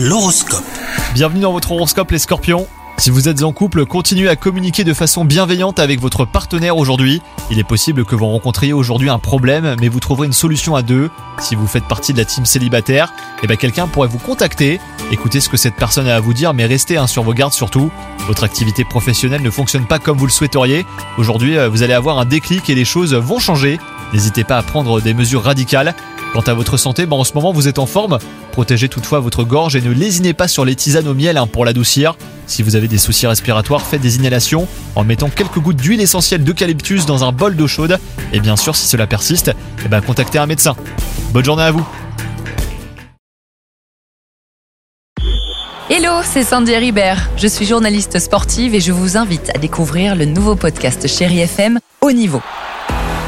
L'horoscope. Bienvenue dans votre horoscope les scorpions. Si vous êtes en couple, continuez à communiquer de façon bienveillante avec votre partenaire aujourd'hui. Il est possible que vous rencontriez aujourd'hui un problème, mais vous trouverez une solution à deux. Si vous faites partie de la team célibataire, eh ben quelqu'un pourrait vous contacter. Écoutez ce que cette personne a à vous dire, mais restez hein, sur vos gardes surtout. Votre activité professionnelle ne fonctionne pas comme vous le souhaiteriez. Aujourd'hui, euh, vous allez avoir un déclic et les choses vont changer. N'hésitez pas à prendre des mesures radicales. Quant à votre santé, ben en ce moment vous êtes en forme. Protégez toutefois votre gorge et ne lésinez pas sur les tisanes au miel hein, pour l'adoucir. Si vous avez des soucis respiratoires, faites des inhalations en mettant quelques gouttes d'huile essentielle d'eucalyptus dans un bol d'eau chaude. Et bien sûr, si cela persiste, eh ben, contactez un médecin. Bonne journée à vous Hello, c'est Sandy Ribert. Je suis journaliste sportive et je vous invite à découvrir le nouveau podcast Chéri FM Haut Niveau.